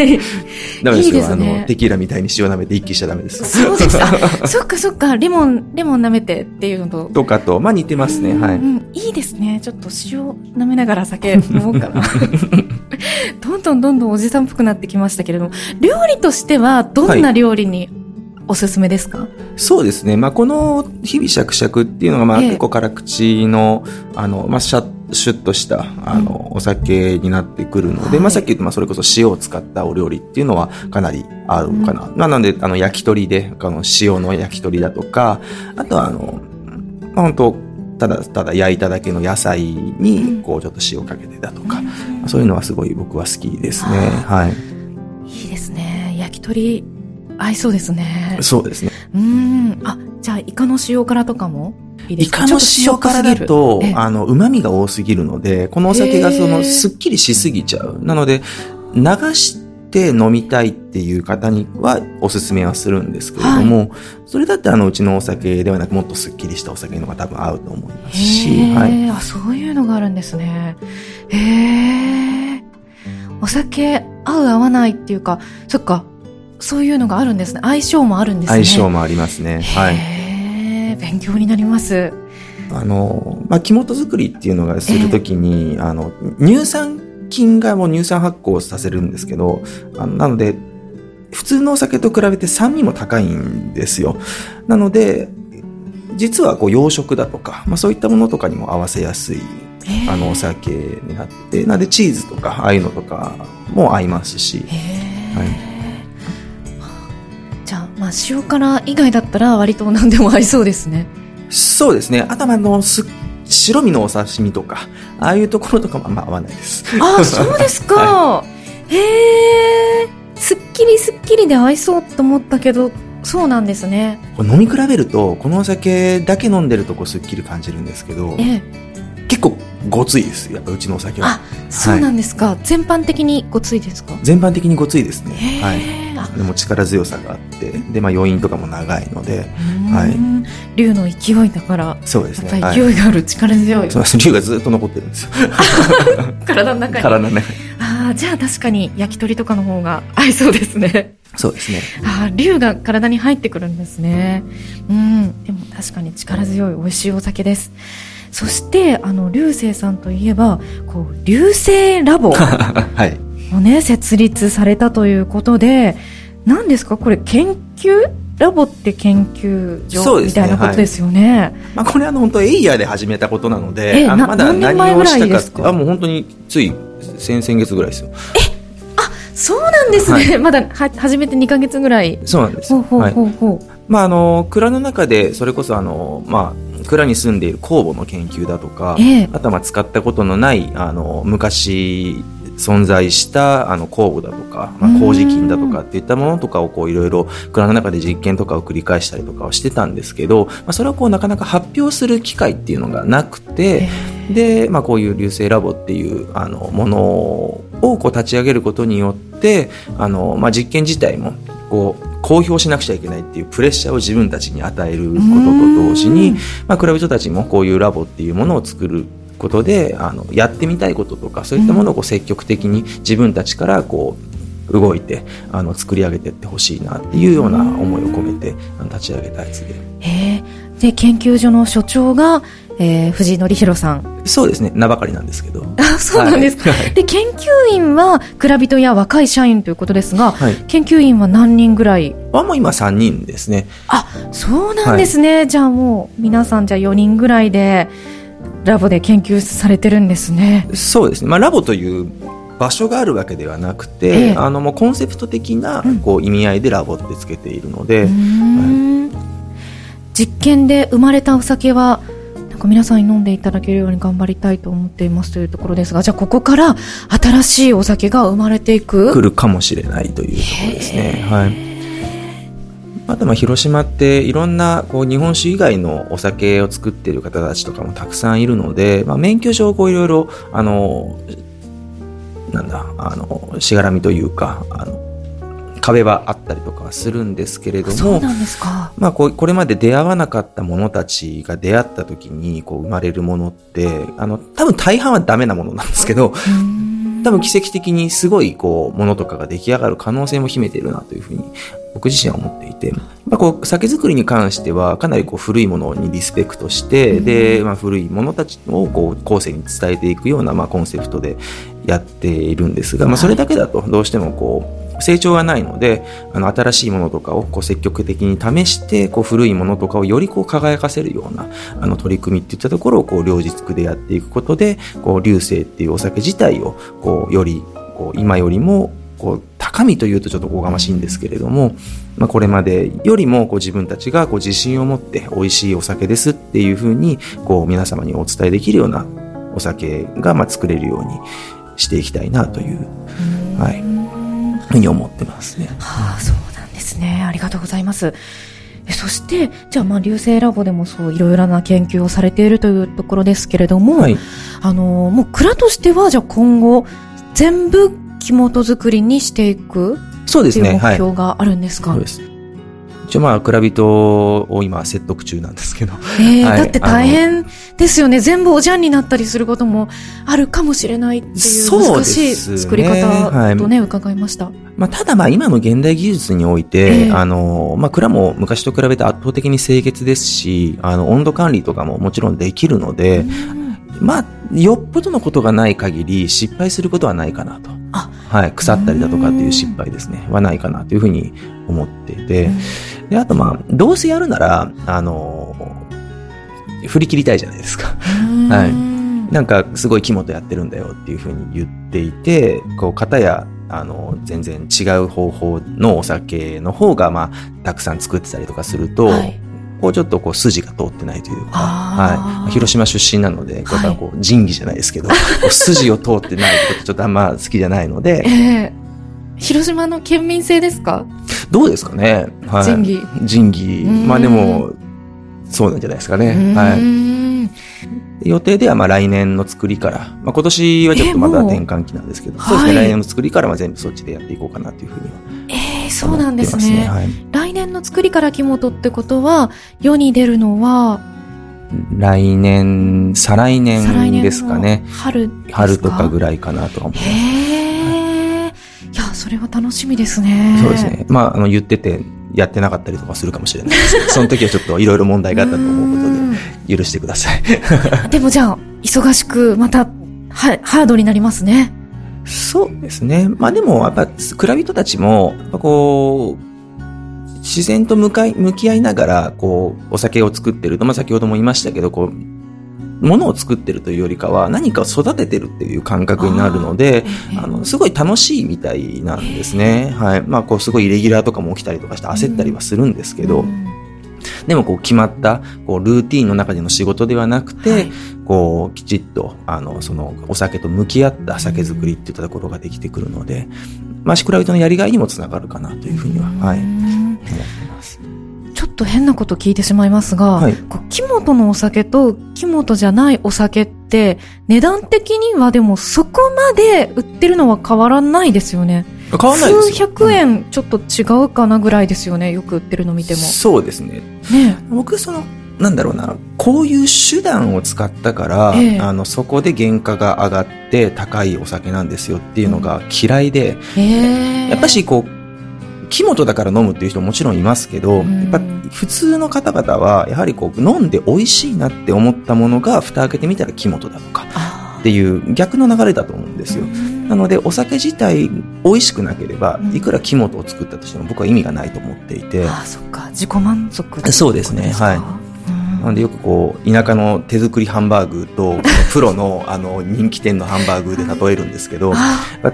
い。ダメですよ。いいですね、あの、テキーラみたいに塩舐めて一気しちゃダメです。そうです。あ、そっかそっか、レモン、レモン舐めてっていうのと。とかと、まあ似てますね、はい。うん、いいですね。ちょっと塩舐めながら酒飲もうかな。どんどんどんどんおじさんっぽくなってきましたけれども、料理としてはどんな料理におすすめですか、はい、そうですね。まあ、この日々シャクシャクっていうのが、まあ、結構辛口の、あの、まあ、シャシュッとした、あの、お酒になってくるので、まあ、さっき言った、まあ、それこそ塩を使ったお料理っていうのはかなりあるかな。うん、なので、あの、焼き鳥で、あの、塩の焼き鳥だとか、あとは、あの、まあ、本当ただただ焼いただけの野菜に、こう、ちょっと塩かけてだとか、うん、そういうのはすごい僕は好きですね。はい。いいですね。焼き鳥、合いそうですね。そうですね。うん。あ、じゃあ、イカの塩辛とかも？イカの塩辛だと、あの、旨味が多すぎるので、このお酒がその、すっきりしすぎちゃう。なので、流して飲みたいっていう方にはおすすめはするんですけれども、はい、それだってあの、うちのお酒ではなくもっとすっきりしたお酒の方が多分合うと思いますし、はい。あ、そういうのがあるんですね。へえ。お酒合う合わないっていうか、そっか、そういうのがあるんですね。相性もあるんですね。相性もありますね。はい。勉強になります。あの、まあ、木本作りっていうのがするときに、あの、乳酸菌がもう乳酸発酵させるんですけど、あのなので、普通のお酒と比べて酸味も高いんですよ。なので、実はこう洋食だとか、まあ、そういったものとかにも合わせやすいあのお酒になって、なのでチーズとかああいうのとかも合いますし、はいまあ、塩辛以外だったら割と何でも合いそうですね。そうですね。あとはあの、す、白身のお刺身とか、ああいうところとかもあんま合わないです。ああ、そうですか。はい、へえ。すっきりすっきりで合いそうと思ったけど、そうなんですね。飲み比べると、このお酒だけ飲んでるとこうすっきり感じるんですけど、ええ、ごついです。やっぱうちのお酒は。あ、そうなんですか。はい、全般的にごついですか？全般的にごついですね。はい。でも力強さがあって、で、まあ余韻とかも長いので、はい。竜の勢いだから、そうですね。やっぱり勢いがある、力強い。そうです。竜がずっと残ってるんですよ。体の中に。体の中に。ああ、じゃあ確かに焼き鳥とかの方が合いそうですね。そうですね。ああ、竜が体に入ってくるんですね。うん。でも確かに力強い美味しいお酒です。そしてあの流星さんといえばこう流星ラボ をね、はい、設立されたということで何ですか？これ研究？ラボって研究所、ね、みたいなことですよね。はい、まあ、これあの本当エイヤーで始めたことなので、えあのまだ何をしたかあもう本当につい先々月ぐらいですよ。えあそうなんですね。はい、まだは始めて2か月ぐらい。そうなんです。ほうほうほうほう。まああの蔵の中でそれこそあのまあ蔵に住んでいる酵母の研究だとか、えー、あとはまあ使ったことのないあの昔存在したあの酵母だとか、まあ、麹菌だとかっていったものとかをこういろいろ蔵の中で実験とかを繰り返したりとかをしてたんですけど、まあ、それをこうなかなか発表する機会っていうのがなくて、で、まあ、こういう流星ラボっていうあのものをこう立ち上げることによってあの、まあ、実験自体もこう公表しなくちゃいけないっていうプレッシャーを自分たちに与えることと同時に、まあ、クラブ人たちもこういうラボっていうものを作ることであのやってみたいこととかそういったものをこう積極的に自分たちからこう動いてあの作り上げていってほしいなっていうような思いを込めて立ち上げたやつで。へで研究所の所長がえー、藤井紀弘さん。そうですね。名ばかりなんですけど。あそうなんですか、はい、で研究員は蔵人や若い社員ということですが、はい、研究員は何人ぐらい？はもう今3人ですね。あそうなんですね、はい、じゃあもう皆さんじゃあ4人ぐらいでラボで研究されてるんですね。そうですね、まあ、ラボという場所があるわけではなくて、ええ、あのもうコンセプト的なこう意味合いでラボってつけているので、うん、実験で生まれたお酒は皆さんに飲んでいただけるように頑張りたいと思っていますというところですが、じゃあここから新しいお酒が生まれていく来るかもしれないというところですね。はい。またまあ広島っていろんなこう日本酒以外のお酒を作っている方たちとかもたくさんいるので、まあ、免許証をいろいろ、あの、なんだ、あの、しがらみというか、あの、壁はあったりとかはするんですけれども、まあここれまで出会わなかった者たちが出会った時にこう生まれるものって、あの、多分大半はダメなものなんですけど、多分奇跡的にすごいこう、ものとかが出来上がる可能性も秘めているなというふうに僕自身は思っていて、まあ、こう酒造りに関してはかなりこう古いものにリスペクトして、で、まあ、古いものたちをこう後世に伝えていくようなまあコンセプトでやっているんですが、まあ、それだけだとどうしてもこう成長がないので、あの、新しいものとかをこう積極的に試して、こう、古いものとかをよりこう、輝かせるような、あの、取り組みっていったところを、こう、両日でやっていくことで、こう、流星っていうお酒自体を、こう、より、こう、今よりも、こう、高みというとちょっとおがましいんですけれども、まあ、これまでよりもこう自分たちがこう自信を持って美味しいお酒ですっていうふうにこう皆様にお伝えできるようなお酒がまあ作れるようにしていきたいなという、はい、ふうに思ってますね。はあ、そうなんですね。ありがとうございます。そして、じゃあ、まあ、流星ラボでもそう、いろいろな研究をされているというところですけれども、はい、あの、もう蔵としては、じゃあ今後、全部木本作りにしていくそうですね。目標があるんですか、はい、そうです。一応まあ、蔵人を今説得中なんですけど。ええーはい、だって大変ですよね。全部おじゃんになったりすることもあるかもしれないっていう難しい作り方とね、はい、伺いました。まあ、ただまあ今の現代技術において、えー、あの、まあ、蔵も昔と比べて圧倒的に清潔ですし、あの、温度管理とかももちろんできるので、まあ、よっぽどのことがない限り失敗することはないかなと。はい、腐ったりだとかっていう失敗ですね、はないかなというふうに思っていて、で、あとまあ、どうせやるなら、あの、振り切りたいじゃないですか。はい。なんか、すごい肝とやってるんだよっていうふうに言っていて、こう、方や、あの、全然違う方法のお酒の方が、まあ、たくさん作ってたりとかすると、はい、こうちょっとこう筋が通ってないというか、はい。広島出身なので、こうこう仁義じゃないですけど、筋を通ってないことちょっとあんま好きじゃないので、えー、広島の県民性ですか？どうですかね？はい。仁義。仁義。まあでも、そうなんじゃないですかね。はい。予定ではまあ来年の作りから、まあ今年はちょっとまだ転換期なんですけど、そうですね、来年の作りからは全部そっちでやっていこうかなというふうには。ええー、そうなんですね。はい、来年の作りから木本ってことは、世に出るのは、来年、再来年ですかね。春春とかぐらいかなと思います。それは楽しみですね。そうですね。まあ、あの、言ってて、やってなかったりとかするかもしれないです その時はちょっといろいろ問題があったと思うことで、許してください。でもじゃあ、忙しく、また、は、ハードになりますね。そうですね。まあでも、やっぱ、蔵人たちも、やっぱこう、自然と向かい、向き合いながら、こう、お酒を作ってると、まあ、先ほども言いましたけど、こう、ものを作ってるというよりかは何かを育ててるっていう感覚になるので、あの、すごい楽しいみたいなんですね。はい。まあ、こう、すごいイレギュラーとかも起きたりとかして焦ったりはするんですけど、でもこう決まった、こうルーティンの中での仕事ではなくて、はい、こうきちっと、あの、そのお酒と向き合った酒造りっていったところができてくるので、まあ、シクラビトのやりがいにもつながるかなというふうには、はい、思ってます。と変なこと聞いてしまいますが、はい、木本のお酒と木本じゃないお酒って、値段的にはでもそこまで売ってるのは変わらないですよね。変わらないです数百円ちょっと違うかなぐらいですよね、よく売ってるの見ても。そうですね。ね僕、その、なんだろうな、こういう手段を使ったから、ええ、あの、そこで原価が上がって高いお酒なんですよっていうのが嫌いで、えー、やっぱしこう、木本だから飲むっていう人ももちろんいますけど、やっぱ普通の方々は、やはりこう、飲んで美味しいなって思ったものが、蓋開けてみたら木本だとか、っていう逆の流れだと思うんですよ。なので、お酒自体美味しくなければ、いくら木本を作ったとしても僕は意味がないと思っていて。ああ、そっか。自己満足そうですね。はい。なのでよくこう、田舎の手作りハンバーグと、プロのあの人気店のハンバーグで例えるんですけど、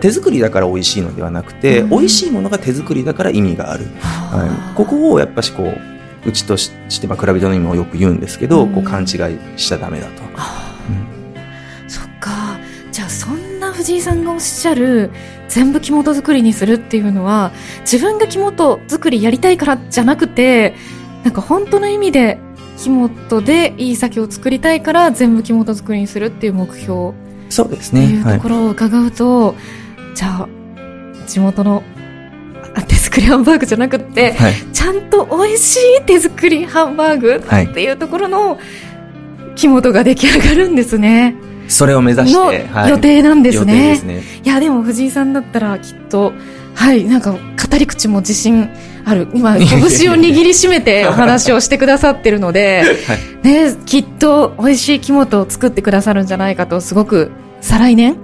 手作りだから美味しいのではなくて、美味しいものが手作りだから意味がある。はい、ここをやっぱしこう、うちとして、まあ、比べたのにもよく言うんですけど、こう勘違いしちゃダメだと。藤井さんがおっしゃる全部木本作りにするっていうのは自分が木本作りやりたいからじゃなくてなんか本当の意味で木本でいい酒を作りたいから全部木本作りにするっていう目標そうですねいうところを伺うと、はい、じゃあ地元の手作りハンバーグじゃなくて、はい、ちゃんと美味しい手作りハンバーグっていうところの木本が出来上がるんですね。それを目指して、はい、予定なんですね。ですね。いや、でも藤井さんだったらきっと、はい、なんか語り口も自信ある。今、拳を握りしめてお話をしてくださってるので、はい、ね、きっと美味しい木本を作ってくださるんじゃないかと、すごく再来年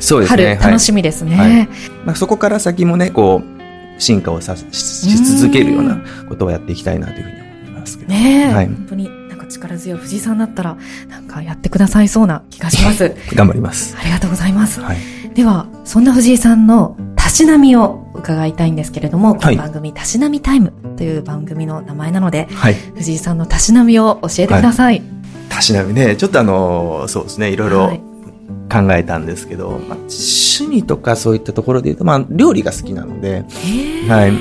そうですね。春、楽しみですね。はい、まあ、そこから先もね、こう、進化をさし続けるようなことをやっていきたいなというふうに思いますけど。ね、はい、本当に力強い藤井さんだったら、なんかやってくださいそうな気がします。頑張ります。ありがとうございます。はい、では、そんな藤井さんのたしなみを伺いたいんですけれども、この番組、たしなみタイムという番組の名前なので、はい、藤井さんのたしなみを教えてください。たしなみね、ちょっとあの、そうですね、いろいろ考えたんですけど、まあ、趣味とかそういったところで言うと、まあ、料理が好きなので、はい。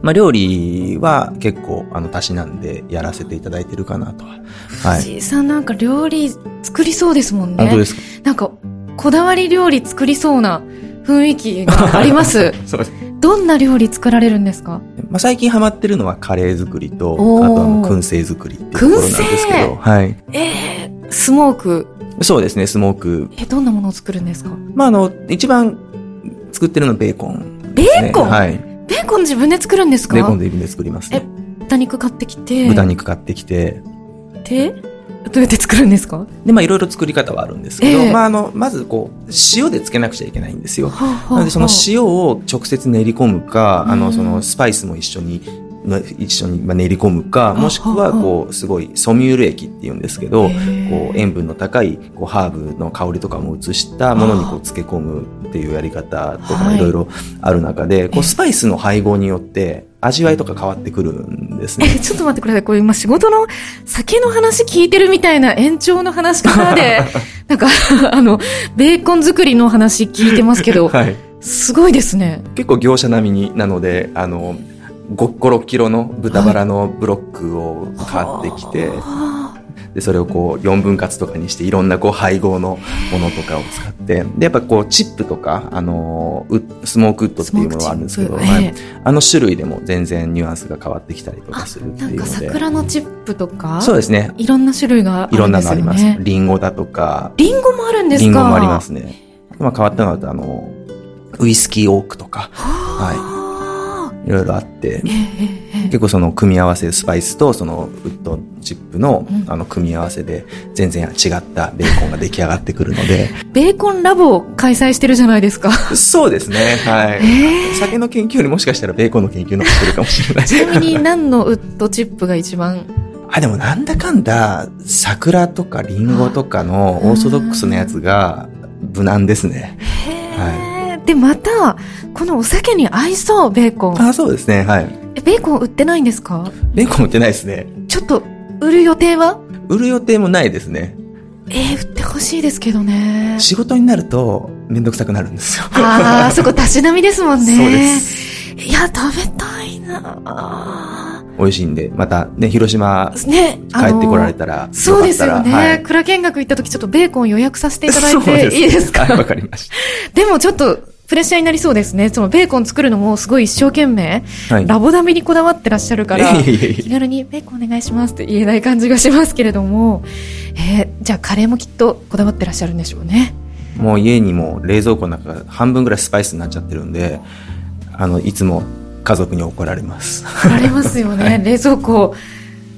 まあ、料理は結構、あの、たしなんでやらせていただいてるかなとは。はい。藤井さんなんか料理作りそうですもんね。本当ですか？なんか、こだわり料理作りそうな雰囲気があります。そうです。どんな料理作られるんですか？まあ、最近ハマってるのはカレー作りと、あとあの、燻製作りっていうところなんですけど。はい。ええー、スモーク。そうですね、スモーク。え、どんなものを作るんですか？まあ、あの、一番作ってるのはベーコン、ね、ベーコン？はい。ベーコン自分で作るんですか？ベーコンで自分で作りますね。え、豚肉買ってきて。豚肉買ってきて。で、どうやって作るんですか？で、まあいろいろ作り方はあるんですけど、えー、まああの、まずこう、塩でつけなくちゃいけないんですよ。はあはあ、なのでその塩を直接練り込むか、あの、そのスパイスも一緒に一緒に練り込むか、もしくは、こう、すごい、ソミュール液って言うんですけど、こう、塩分の高い、こう、ハーブの香りとかも移したものにこう、漬け込むっていうやり方とかもい。ろいろある中で、こう、スパイスの配合によって、味わいとか変わってくるんですね。え、ちょっと待ってください。これ今仕事の酒の話聞いてるみたいな延長の話からで、なんか、あの、ベーコン作りの話聞いてますけど、はい。すごいですね。結構業者並みに、なので、あの、5、6キロの豚バラのブロックを買ってきて、で、それをこう、4分割とかにして、いろんなこう、配合のものとかを使って、で、やっぱこう、チップとか、あの、スモークウッドっていうものがあるんですけど、はい、あの種類でも全然ニュアンスが変わってきたりとかするっていうので。なんか桜のチップとかそうですね。いろんな種類があるんですよね。いろんなのあります。リンゴだとか。リンゴもあるんですか？リンゴもありますね。まあ変わったのは、あの、ウイスキーオークとか、はい。いろいろあって、結構その組み合わせ、スパイスとそのウッドチップのあの組み合わせで全然違ったベーコンが出来上がってくるので。ベーコンラボを開催してるじゃないですか。そうですね。はい。酒の研究よりもしかしたらベーコンの研究の方がしてるかもしれない。ちなみに何のウッドチップが一番？あ、でもなんだかんだ、桜とかリンゴとかのオーソドックスなやつが無難ですね。はい。で、また、このお酒に合いそう、ベーコン。あ、そうですね、はい。え、ベーコン売ってないんですか？ベーコン売ってないですね。ちょっと、売る予定は？売る予定もないですね。えー、売ってほしいですけどね。仕事になると、めんどくさくなるんですよ。ああ、そこ、たしなみですもんね。そうです。いや、食べたいな美味しいんで、またね、広島、ね、帰ってこられたら、そうですよね。はい、蔵見学行った時ちょっとベーコン予約させていただいていいですか？わかりました。でもちょっと、プレッシャーになりそうですね。そのベーコン作るのもすごい一生懸命、はい、ラボダメにこだわってらっしゃるから、気軽にベーコンお願いしますって言えない感じがしますけれども、えー、じゃあカレーもきっとこだわってらっしゃるんでしょうね。もう家にも冷蔵庫の中半分ぐらいスパイスになっちゃってるんで、あの、いつも家族に怒られます。怒られますよね、はい、冷蔵庫。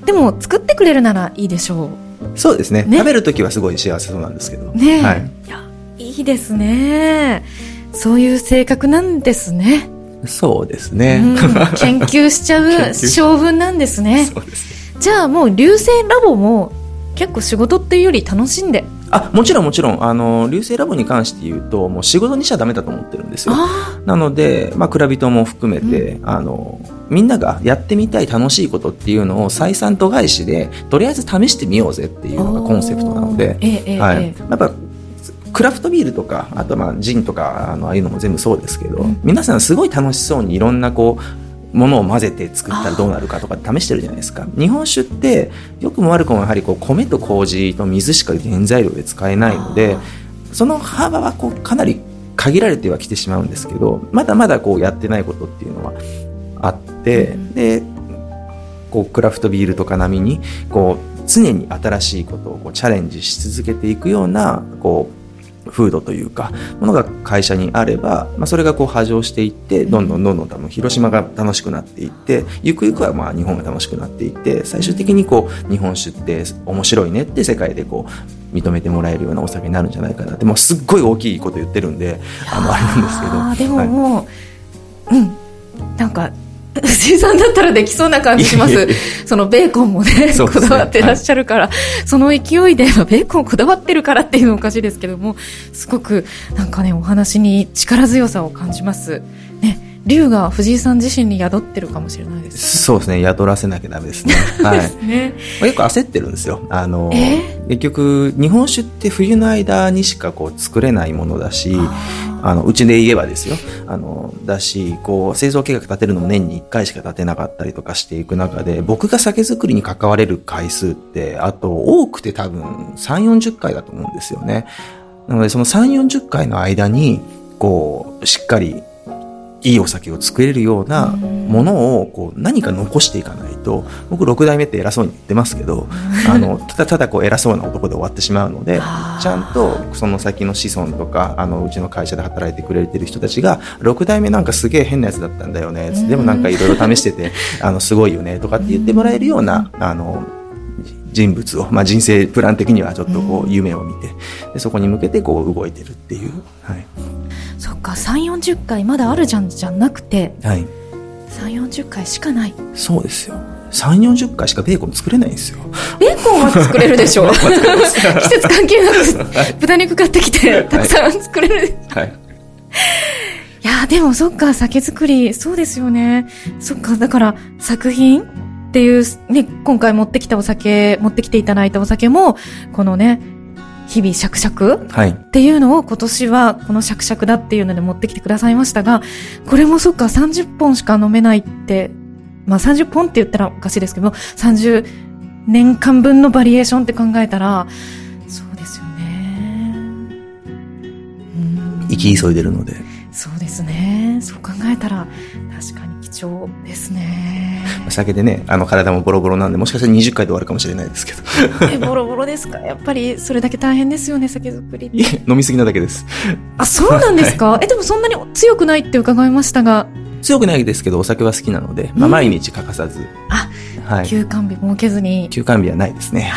でも作ってくれるならいいでしょう。そうですね。ね食べるときはすごい幸せそうなんですけど。ね、はい、いや、いいですね。そういう性格なんですね。そうですね。うん、研究しちゃう性分なんですね。そうです、じゃあもう流星ラボも結構仕事っていうより楽しんで。あもちろんもちろん。あの流星ラボに関して言うともう仕事にしちゃだめだと思ってるんですよ。なので、まあ、蔵人も含めて、うん、あのみんながやってみたい楽しいことっていうのを採算度外視でとりあえず試してみようぜっていうのがコンセプトなので、ええはい、え、やっぱクラフトビールとか、あとまあジンとか、あの、ああいうのも全部そうですけど、うん、皆さんすごい楽しそうにいろんなこう、ものを混ぜて作ったらどうなるかとか試してるじゃないですか。日本酒って、よくも悪くもやはりこう、米と麹と水しか原材料で使えないので、その幅はこう、かなり限られてはきてしまうんですけど、まだまだこう、やってないことっていうのはあって、うん、で、こう、クラフトビールとか並みに、こう、常に新しいことをこうチャレンジし続けていくような、こう、風土というかものが会社にあれば、まあ、それがこう波状していってどんどんどんどん多分広島が楽しくなっていってゆくゆくはまあ日本が楽しくなっていって最終的にこう日本酒って面白いねって世界でこう認めてもらえるようなお酒になるんじゃないかなってもうすっごい大きいこと言ってるんであのあれなんですけど。でももう、はい、うんなんか藤井さんだったらできそうな感じします。そのベーコンもね、ねこだわってらっしゃるから、はい、その勢いで、ベーコンこだわってるからっていうのおかしいですけども、すごくなんかね、お話に力強さを感じます。ね、竜が藤井さん自身に宿ってるかもしれないです、ね、そうですね、宿らせなきゃダメですね。はい。ね、結構焦ってるんですよ。あの、結局、日本酒って冬の間にしかこう作れないものだし、あの、うちで言えばですよ。あの、だし、こう、製造計画立てるのも年に1回しか立てなかったりとかしていく中で、僕が酒造りに関われる回数って、あと、多くて多分3、40回だと思うんですよね。なので、その3、40回の間に、こう、しっかりいいお酒を作れるようなものをこう何か残していかないと僕6代目って偉そうに言ってますけど あのただただこう偉そうな男で終わってしまうのでちゃんとその先の子孫とかあのうちの会社で働いてくれてる人たちが6代目なんかすげえ変なやつだったんだよねでもなんかいろいろ試しててあのすごいよねとかって言ってもらえるようなあの人物を、まあ、人生プラン的にはちょっとこう夢を見てでそこに向けてこう動いてるっていう。はい。そっか。3 4 0回まだあるじゃんじゃなくて、はい、3 4 0回しかない。そうですよ。3 4 0回しかベーコン作れないんですよ。ベーコンは作れるでしょ 季節関係なく豚肉買ってきてたくさん作れる、はい、いやでもそっか酒造りそうですよね。そっかだから作品っていう、ね、今回持ってきたお酒、持ってきていただいたお酒も、このね、日々シャクシャクっていうのを今年はこのシャクシャクだっていうので持ってきてくださいましたが、これもそっか30本しか飲めないってまあ30本って言ったらおかしいですけど、30年間分のバリエーションって考えたら、そうですよね。生き急いでるので。そうですね。そう考えたら、確かに貴重ですね。酒でね、あの体もボロボロなんで、もしかしたら20回で終わるかもしれないですけど。え、ボロボロですか？やっぱりそれだけ大変ですよね、酒造りいえ、飲みすぎなだけです。あ、そうなんですか、はい、え、でもそんなに強くないって伺いましたが。強くないですけど、お酒は好きなので、まあ毎日欠かさず。あ、はい。休館日設けずに。休館日はないですね。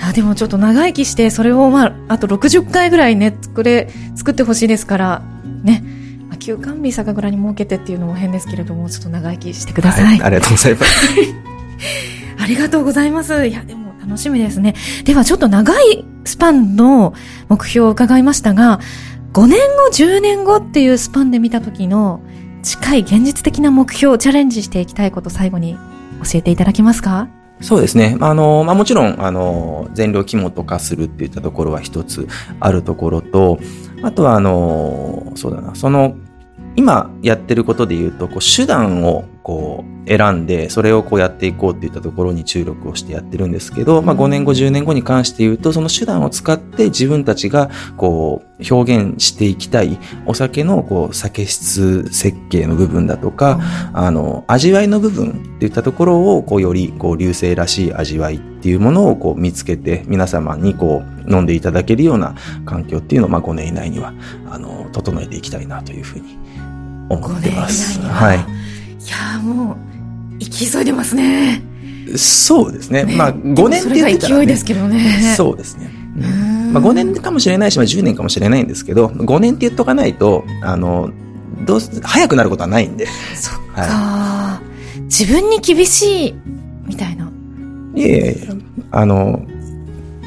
あ、でもちょっと長生きして、それをまあ、あと60回ぐらいね、作れ、作ってほしいですから、ね。休館日酒蔵に設けてっていうのも変ですけれども、ちょっと長生きしてください。はい、ありがとうございます。ありがとうございます。いや、でも楽しみですね。ではちょっと長いスパンの目標を伺いましたが、5年後、10年後っていうスパンで見た時の近い現実的な目標、チャレンジしていきたいこと最後に教えていただけますか？そうですね。あの、まあ、もちろん、あの、全量肝と化するっていったところは一つあるところと、あとは、あの、そうだな、その今やってることで言うと、こう手段をこう選んで、それをこうやっていこうっていったところに注力をしてやってるんですけど、まあ5年後、10年後に関して言うと、その手段を使って自分たちがこう表現していきたいお酒のこう酒質設計の部分だとか、あの、味わいの部分っていったところをこうよりこう流星らしい味わいっていうものをこう見つけて皆様にこう飲んでいただけるような環境っていうのをまあ5年以内にはあの整えていきたいなというふうに思ってます。はい。いやもう、生き急いでますね。そうですね。ねまあ、5年って言ってたら、ね、勢いですけどね。そうですね。まあ、5年かもしれないし、まあ、10年かもしれないんですけど、5年って言っとかないと、あの、どう早くなることはないんで。そっか、はい、自分に厳しい、みたいな。いえいえ、あの、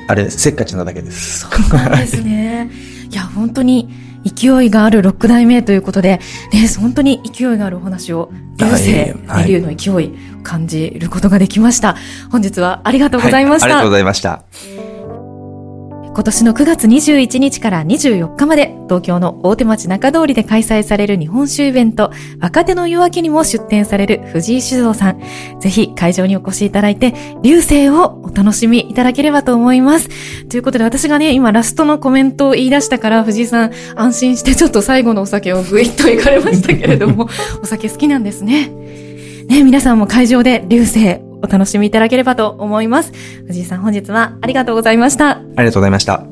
あれ、せっかちなだけです。そうなんですね。いや、本当に、勢いがある6代目ということで、ね、本当に勢いがあるお話を、流星、はい、流の勢い、感じることができました。本日はありがとうございました。はい、ありがとうございました。今年の9月21日から24日まで東京の大手町中通りで開催される日本酒イベント若手の夜明けにも出展される藤井酒造さん。ぜひ会場にお越しいただいて流星をお楽しみいただければと思います。ということで私がね、今ラストのコメントを言い出したから藤井さん安心してちょっと最後のお酒をぐいっと行かれましたけれども、お酒好きなんですね。ね、皆さんも会場で流星お楽しみいただければと思います。藤井さん本日はありがとうございました。ありがとうございました。